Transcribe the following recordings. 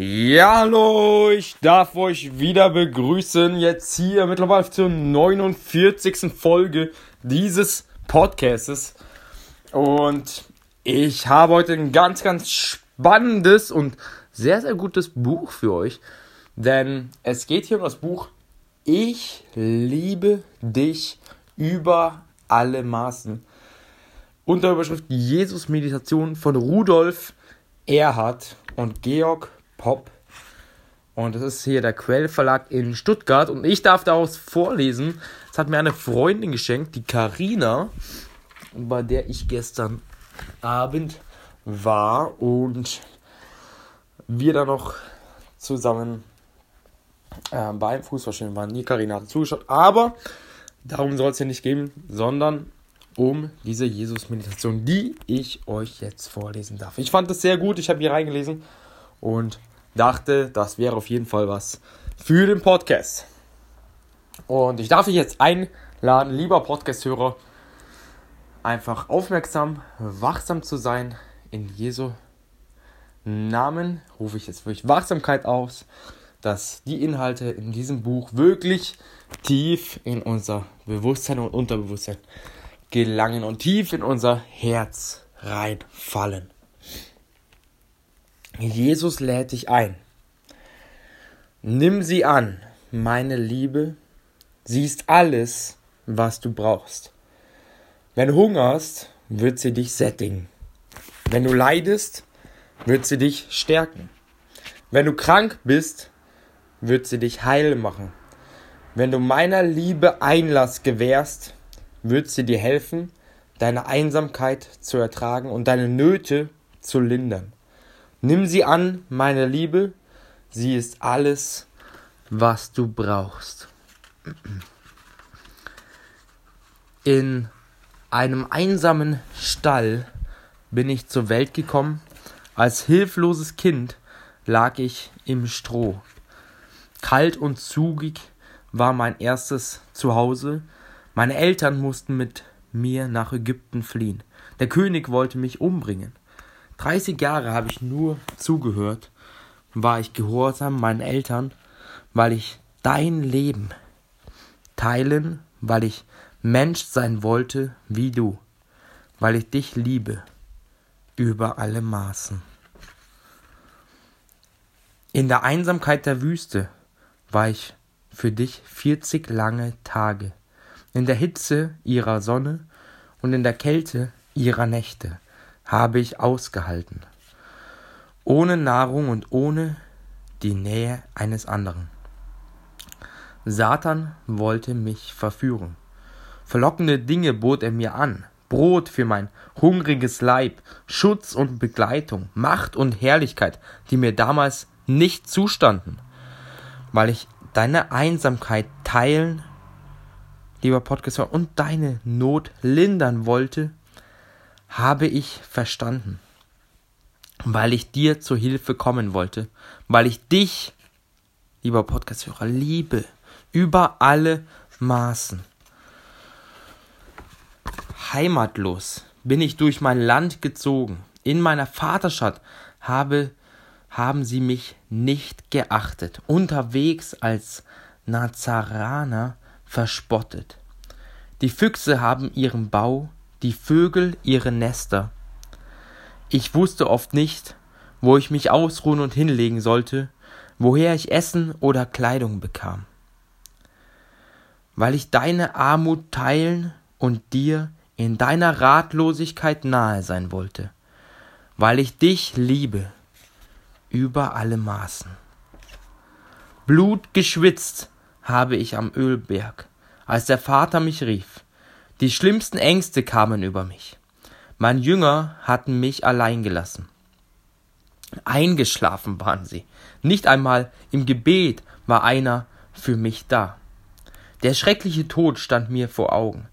Ja, hallo, ich darf euch wieder begrüßen. Jetzt hier mittlerweile zur 49. Folge dieses Podcasts. Und ich habe heute ein ganz, ganz spannendes und sehr, sehr gutes Buch für euch. Denn es geht hier um das Buch Ich liebe dich über alle Maßen. Unter Überschrift Jesus Meditation von Rudolf Erhard und Georg Pop. Und das ist hier der Quellverlag in Stuttgart. Und ich darf daraus vorlesen. Das hat mir eine Freundin geschenkt, die Karina, bei der ich gestern Abend war und wir da noch zusammen äh, beim Fußballspielen waren. Nie Karina hat zugeschaut, aber darum soll es hier nicht gehen, sondern um diese Jesus-Meditation, die ich euch jetzt vorlesen darf. Ich fand das sehr gut, ich habe hier reingelesen und dachte, das wäre auf jeden Fall was für den Podcast. Und ich darf dich jetzt einladen, lieber Podcast-Hörer, einfach aufmerksam, wachsam zu sein. In Jesu Namen rufe ich jetzt wirklich Wachsamkeit aus, dass die Inhalte in diesem Buch wirklich tief in unser Bewusstsein und Unterbewusstsein gelangen und tief in unser Herz reinfallen. Jesus lädt dich ein. Nimm sie an, meine Liebe. Sie ist alles, was du brauchst. Wenn du hungerst, wird sie dich sättigen. Wenn du leidest, wird sie dich stärken. Wenn du krank bist, wird sie dich heil machen. Wenn du meiner Liebe Einlass gewährst, wird sie dir helfen, deine Einsamkeit zu ertragen und deine Nöte zu lindern. Nimm sie an, meine Liebe, sie ist alles, was du brauchst. In einem einsamen Stall bin ich zur Welt gekommen. Als hilfloses Kind lag ich im Stroh. Kalt und zugig war mein erstes Zuhause. Meine Eltern mussten mit mir nach Ägypten fliehen. Der König wollte mich umbringen. 30 Jahre habe ich nur zugehört, war ich gehorsam meinen Eltern, weil ich dein Leben teilen, weil ich Mensch sein wollte wie du, weil ich dich liebe über alle Maßen. In der Einsamkeit der Wüste war ich für dich 40 lange Tage, in der Hitze ihrer Sonne und in der Kälte ihrer Nächte habe ich ausgehalten, ohne Nahrung und ohne die Nähe eines anderen. Satan wollte mich verführen. Verlockende Dinge bot er mir an, Brot für mein hungriges Leib, Schutz und Begleitung, Macht und Herrlichkeit, die mir damals nicht zustanden, weil ich deine Einsamkeit teilen, lieber Podcastor, und deine Not lindern wollte, habe ich verstanden, weil ich dir zur Hilfe kommen wollte, weil ich dich, lieber Podcasthörer, liebe über alle Maßen. Heimatlos bin ich durch mein Land gezogen. In meiner Vaterstadt habe, haben sie mich nicht geachtet. Unterwegs als Nazaraner verspottet. Die Füchse haben ihren Bau die Vögel ihre Nester. Ich wusste oft nicht, wo ich mich ausruhen und hinlegen sollte, woher ich Essen oder Kleidung bekam. Weil ich deine Armut teilen und dir in deiner Ratlosigkeit nahe sein wollte, weil ich dich liebe über alle Maßen. Blut geschwitzt habe ich am Ölberg, als der Vater mich rief. Die schlimmsten Ängste kamen über mich. Mein Jünger hatten mich allein gelassen. Eingeschlafen waren sie. Nicht einmal im Gebet war einer für mich da. Der schreckliche Tod stand mir vor Augen.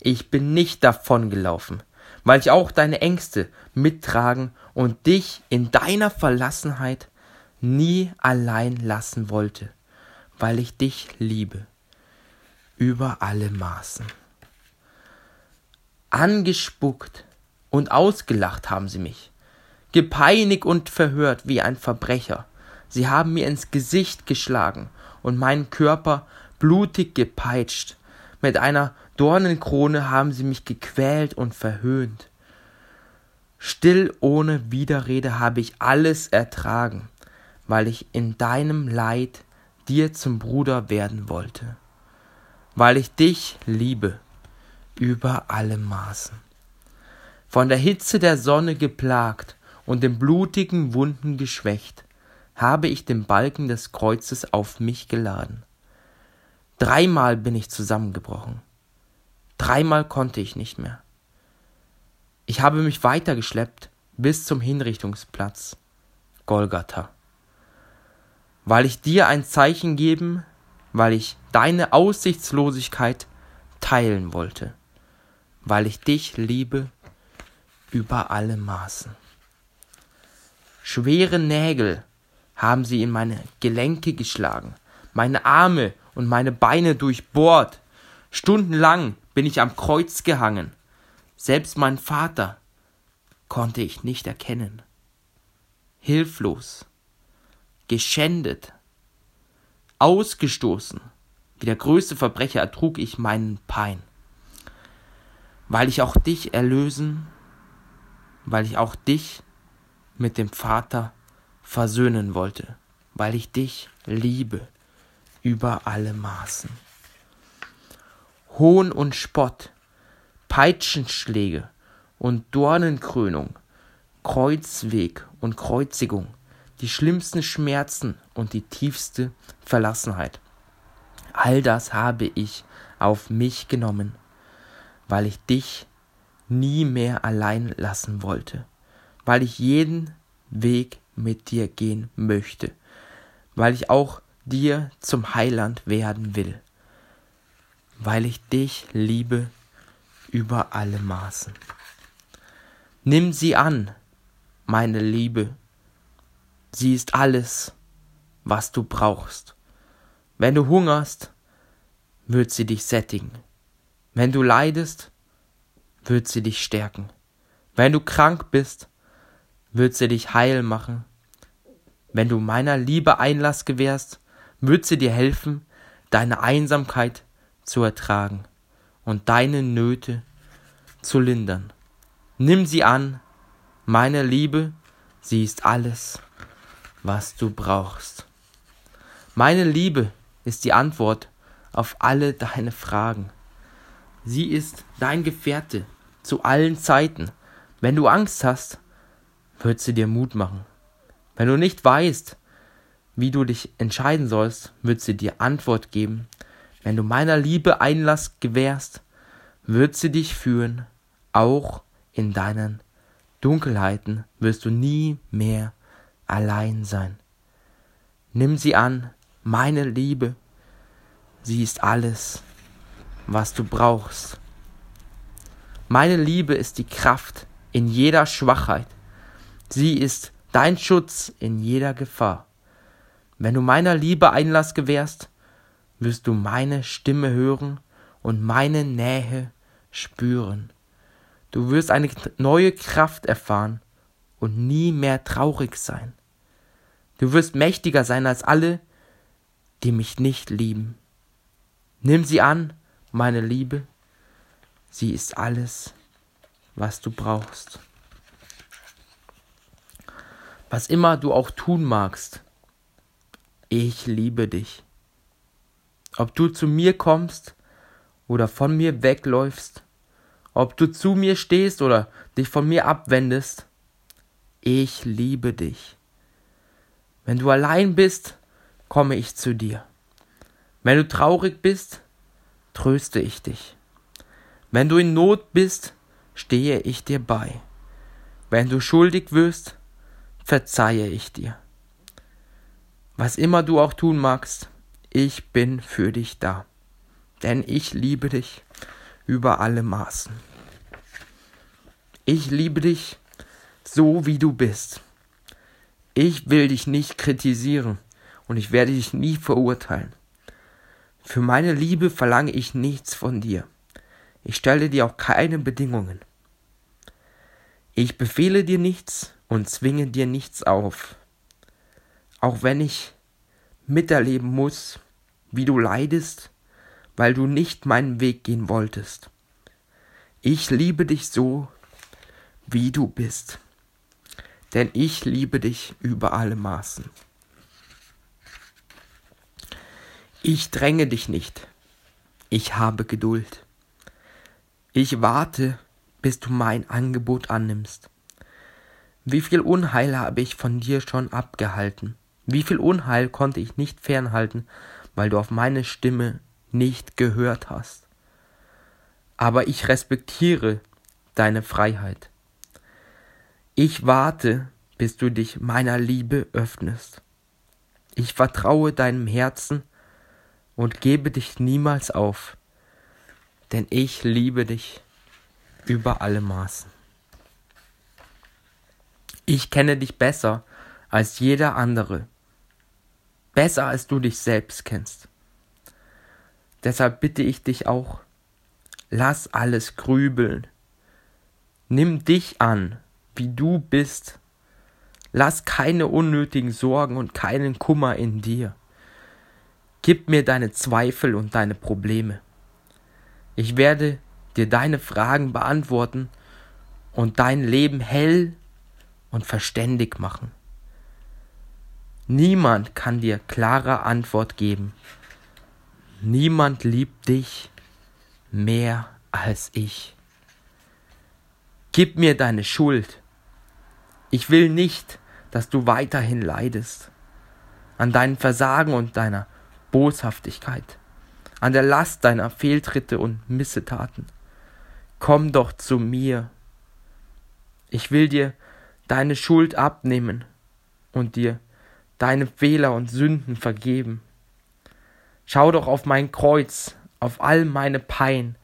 Ich bin nicht davongelaufen, weil ich auch deine Ängste mittragen und dich in deiner Verlassenheit nie allein lassen wollte, weil ich dich liebe über alle Maßen. Angespuckt und ausgelacht haben sie mich, gepeinigt und verhört wie ein Verbrecher. Sie haben mir ins Gesicht geschlagen und meinen Körper blutig gepeitscht. Mit einer Dornenkrone haben sie mich gequält und verhöhnt. Still ohne Widerrede habe ich alles ertragen, weil ich in deinem Leid dir zum Bruder werden wollte, weil ich dich liebe über alle Maßen. Von der Hitze der Sonne geplagt und den blutigen Wunden geschwächt, habe ich den Balken des Kreuzes auf mich geladen. Dreimal bin ich zusammengebrochen. Dreimal konnte ich nicht mehr. Ich habe mich weitergeschleppt bis zum Hinrichtungsplatz Golgatha. Weil ich dir ein Zeichen geben, weil ich deine Aussichtslosigkeit teilen wollte, weil ich dich liebe über alle Maßen. Schwere Nägel haben sie in meine Gelenke geschlagen, meine Arme und meine Beine durchbohrt. Stundenlang bin ich am Kreuz gehangen. Selbst mein Vater konnte ich nicht erkennen. Hilflos, geschändet, ausgestoßen, wie der größte Verbrecher ertrug ich meinen Pein. Weil ich auch dich erlösen, weil ich auch dich mit dem Vater versöhnen wollte, weil ich dich liebe über alle Maßen. Hohn und Spott Peitschenschläge und Dornenkrönung, Kreuzweg und Kreuzigung, die schlimmsten Schmerzen und die tiefste Verlassenheit. All das habe ich auf mich genommen, weil ich dich nie mehr allein lassen wollte, weil ich jeden Weg mit dir gehen möchte, weil ich auch dir zum Heiland werden will, weil ich dich liebe über alle Maßen. Nimm sie an, meine Liebe. Sie ist alles, was du brauchst. Wenn du hungerst, wird sie dich sättigen. Wenn du leidest, wird sie dich stärken. Wenn du krank bist, wird sie dich heil machen. Wenn du meiner Liebe Einlass gewährst, wird sie dir helfen, deine Einsamkeit zu ertragen und deine Nöte zu lindern. Nimm sie an, meine Liebe, sie ist alles, was du brauchst. Meine Liebe ist die Antwort auf alle deine Fragen. Sie ist dein Gefährte zu allen Zeiten. Wenn du Angst hast, wird sie dir Mut machen. Wenn du nicht weißt, wie du dich entscheiden sollst, wird sie dir Antwort geben wenn du meiner Liebe Einlass gewährst, wird sie dich führen, auch in deinen Dunkelheiten wirst du nie mehr allein sein. Nimm sie an, meine Liebe, sie ist alles, was du brauchst. Meine Liebe ist die Kraft in jeder Schwachheit. Sie ist dein Schutz in jeder Gefahr. Wenn du meiner Liebe Einlass gewährst, wirst du meine Stimme hören und meine Nähe spüren. Du wirst eine neue Kraft erfahren und nie mehr traurig sein. Du wirst mächtiger sein als alle, die mich nicht lieben. Nimm sie an, meine Liebe, sie ist alles, was du brauchst. Was immer du auch tun magst, ich liebe dich. Ob du zu mir kommst oder von mir wegläufst, ob du zu mir stehst oder dich von mir abwendest, ich liebe dich. Wenn du allein bist, komme ich zu dir. Wenn du traurig bist, tröste ich dich. Wenn du in Not bist, stehe ich dir bei. Wenn du schuldig wirst, verzeihe ich dir. Was immer du auch tun magst, ich bin für dich da, denn ich liebe dich über alle Maßen. Ich liebe dich so, wie du bist. Ich will dich nicht kritisieren und ich werde dich nie verurteilen. Für meine Liebe verlange ich nichts von dir. Ich stelle dir auch keine Bedingungen. Ich befehle dir nichts und zwinge dir nichts auf. auch wenn ich miterleben muss, wie du leidest, weil du nicht meinen Weg gehen wolltest. Ich liebe dich so, wie du bist, denn ich liebe dich über alle Maßen. Ich dränge dich nicht, ich habe Geduld. Ich warte, bis du mein Angebot annimmst. Wie viel Unheil habe ich von dir schon abgehalten? Wie viel Unheil konnte ich nicht fernhalten, weil du auf meine Stimme nicht gehört hast? Aber ich respektiere deine Freiheit. Ich warte, bis du dich meiner Liebe öffnest. Ich vertraue deinem Herzen und gebe dich niemals auf, denn ich liebe dich über alle Maßen. Ich kenne dich besser als jeder andere, besser als du dich selbst kennst. Deshalb bitte ich dich auch, lass alles grübeln. Nimm dich an, wie du bist. Lass keine unnötigen Sorgen und keinen Kummer in dir. Gib mir deine Zweifel und deine Probleme. Ich werde dir deine Fragen beantworten und dein Leben hell und verständig machen. Niemand kann dir klare Antwort geben. Niemand liebt dich mehr als ich. Gib mir deine Schuld. Ich will nicht, dass du weiterhin leidest an deinem Versagen und deiner Boshaftigkeit, an der Last deiner Fehltritte und Missetaten. Komm doch zu mir. Ich will dir deine Schuld abnehmen und dir deine Fehler und Sünden vergeben. Schau doch auf mein Kreuz, auf all meine Pein,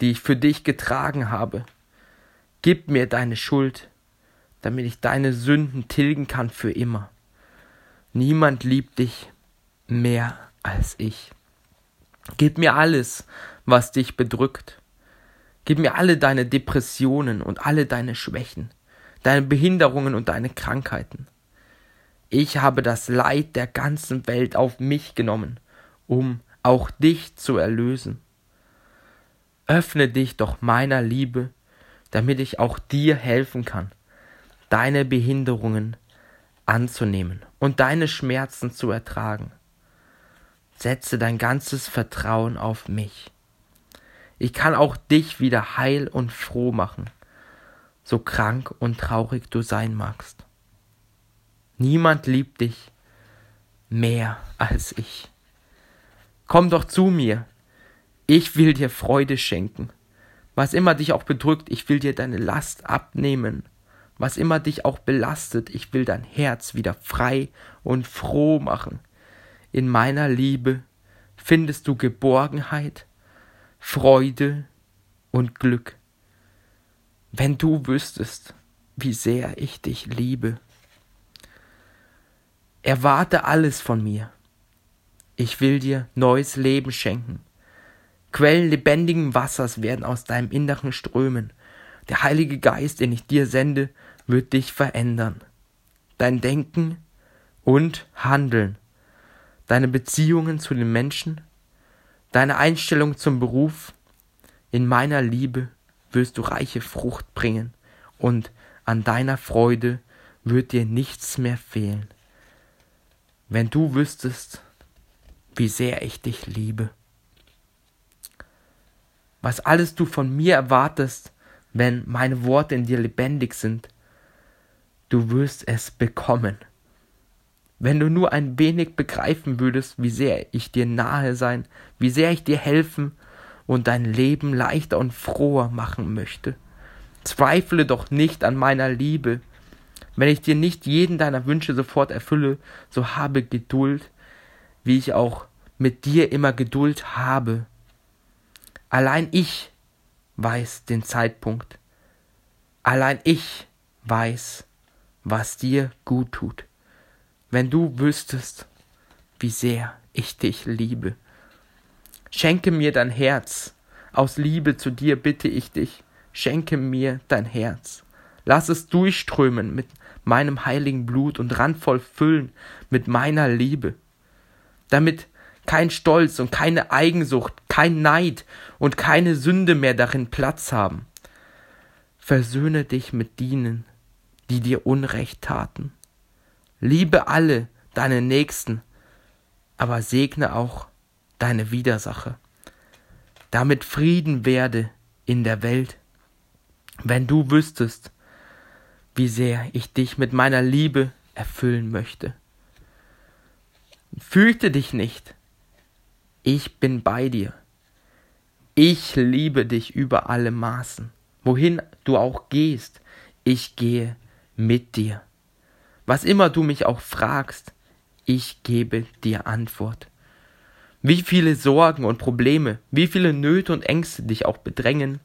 die ich für dich getragen habe. Gib mir deine Schuld, damit ich deine Sünden tilgen kann für immer. Niemand liebt dich mehr als ich. Gib mir alles, was dich bedrückt. Gib mir alle deine Depressionen und alle deine Schwächen deine Behinderungen und deine Krankheiten. Ich habe das Leid der ganzen Welt auf mich genommen, um auch dich zu erlösen. Öffne dich doch meiner Liebe, damit ich auch dir helfen kann, deine Behinderungen anzunehmen und deine Schmerzen zu ertragen. Setze dein ganzes Vertrauen auf mich. Ich kann auch dich wieder heil und froh machen so krank und traurig du sein magst. Niemand liebt dich mehr als ich. Komm doch zu mir, ich will dir Freude schenken. Was immer dich auch bedrückt, ich will dir deine Last abnehmen. Was immer dich auch belastet, ich will dein Herz wieder frei und froh machen. In meiner Liebe findest du Geborgenheit, Freude und Glück. Wenn du wüsstest, wie sehr ich dich liebe. Erwarte alles von mir. Ich will dir neues Leben schenken. Quellen lebendigen Wassers werden aus deinem Inneren strömen. Der Heilige Geist, den ich dir sende, wird dich verändern. Dein Denken und Handeln, deine Beziehungen zu den Menschen, deine Einstellung zum Beruf, in meiner Liebe wirst du reiche Frucht bringen, und an deiner Freude wird dir nichts mehr fehlen. Wenn du wüsstest, wie sehr ich dich liebe. Was alles du von mir erwartest, wenn meine Worte in dir lebendig sind, du wirst es bekommen. Wenn du nur ein wenig begreifen würdest, wie sehr ich dir nahe sein, wie sehr ich dir helfen und dein Leben leichter und froher machen möchte. Zweifle doch nicht an meiner Liebe. Wenn ich dir nicht jeden deiner Wünsche sofort erfülle, so habe Geduld, wie ich auch mit dir immer Geduld habe. Allein ich weiß den Zeitpunkt. Allein ich weiß, was dir gut tut. Wenn du wüsstest, wie sehr ich dich liebe. Schenke mir dein Herz. Aus Liebe zu dir bitte ich dich. Schenke mir dein Herz. Lass es durchströmen mit meinem heiligen Blut und randvoll füllen mit meiner Liebe, damit kein Stolz und keine Eigensucht, kein Neid und keine Sünde mehr darin Platz haben. Versöhne dich mit denen, die dir Unrecht taten. Liebe alle deine Nächsten, aber segne auch deine Widersacher, damit Frieden werde in der Welt. Wenn du wüsstest, wie sehr ich dich mit meiner Liebe erfüllen möchte. Fürchte dich nicht, ich bin bei dir. Ich liebe dich über alle Maßen. Wohin du auch gehst, ich gehe mit dir. Was immer du mich auch fragst, ich gebe dir Antwort. Wie viele Sorgen und Probleme, wie viele Nöte und Ängste dich auch bedrängen,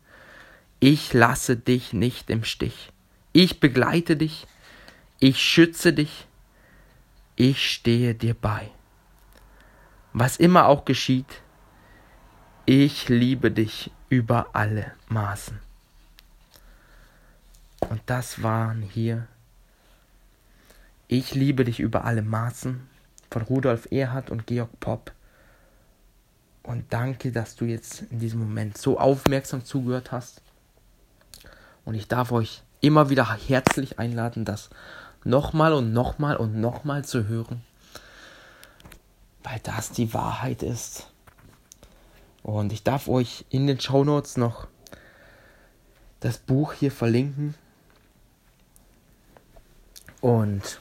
ich lasse dich nicht im Stich. Ich begleite dich, ich schütze dich, ich stehe dir bei. Was immer auch geschieht, ich liebe dich über alle Maßen. Und das waren hier Ich liebe dich über alle Maßen von Rudolf Erhard und Georg Popp. Und danke, dass du jetzt in diesem Moment so aufmerksam zugehört hast. Und ich darf euch immer wieder herzlich einladen, das nochmal und nochmal und nochmal zu hören, weil das die Wahrheit ist. Und ich darf euch in den Show Notes noch das Buch hier verlinken. Und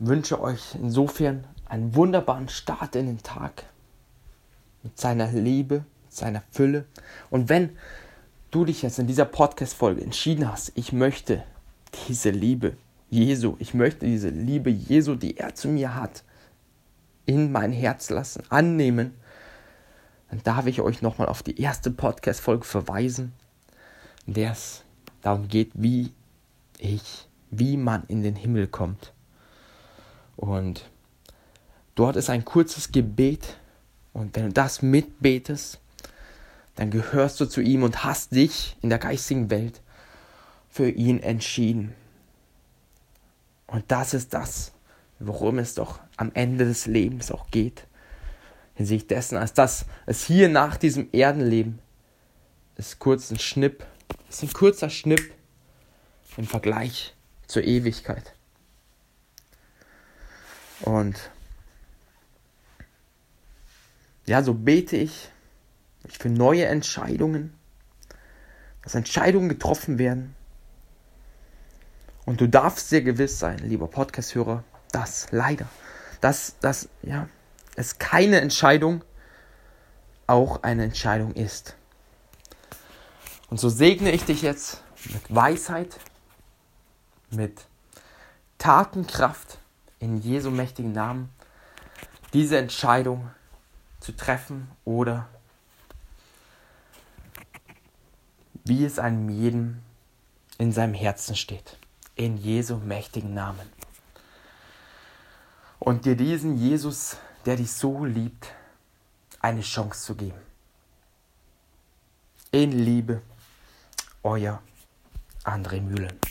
wünsche euch insofern einen wunderbaren Start in den Tag mit seiner Liebe, seiner Fülle. Und wenn du dich jetzt in dieser Podcast-Folge entschieden hast, ich möchte diese Liebe Jesu, ich möchte diese Liebe Jesu, die er zu mir hat, in mein Herz lassen, annehmen, dann darf ich euch nochmal auf die erste Podcast-Folge verweisen, in der es darum geht, wie ich, wie man in den Himmel kommt. Und dort ist ein kurzes Gebet. Und wenn du das mitbetest, dann gehörst du zu ihm und hast dich in der geistigen Welt für ihn entschieden. Und das ist das, worum es doch am Ende des Lebens auch geht. Hinsichtlich dessen, als dass es hier nach diesem Erdenleben ist kurz ein Schnipp, ist ein kurzer Schnipp im Vergleich zur Ewigkeit. Und ja, so bete ich für neue Entscheidungen, dass Entscheidungen getroffen werden. Und du darfst dir gewiss sein, lieber Podcast-Hörer, dass leider, dass, dass ja, es keine Entscheidung auch eine Entscheidung ist. Und so segne ich dich jetzt mit Weisheit, mit Tatenkraft in Jesu mächtigen Namen, diese Entscheidung zu treffen oder wie es einem jedem in seinem Herzen steht. In Jesu mächtigen Namen. Und dir diesen Jesus, der dich so liebt, eine Chance zu geben. In Liebe, euer André Mühlen.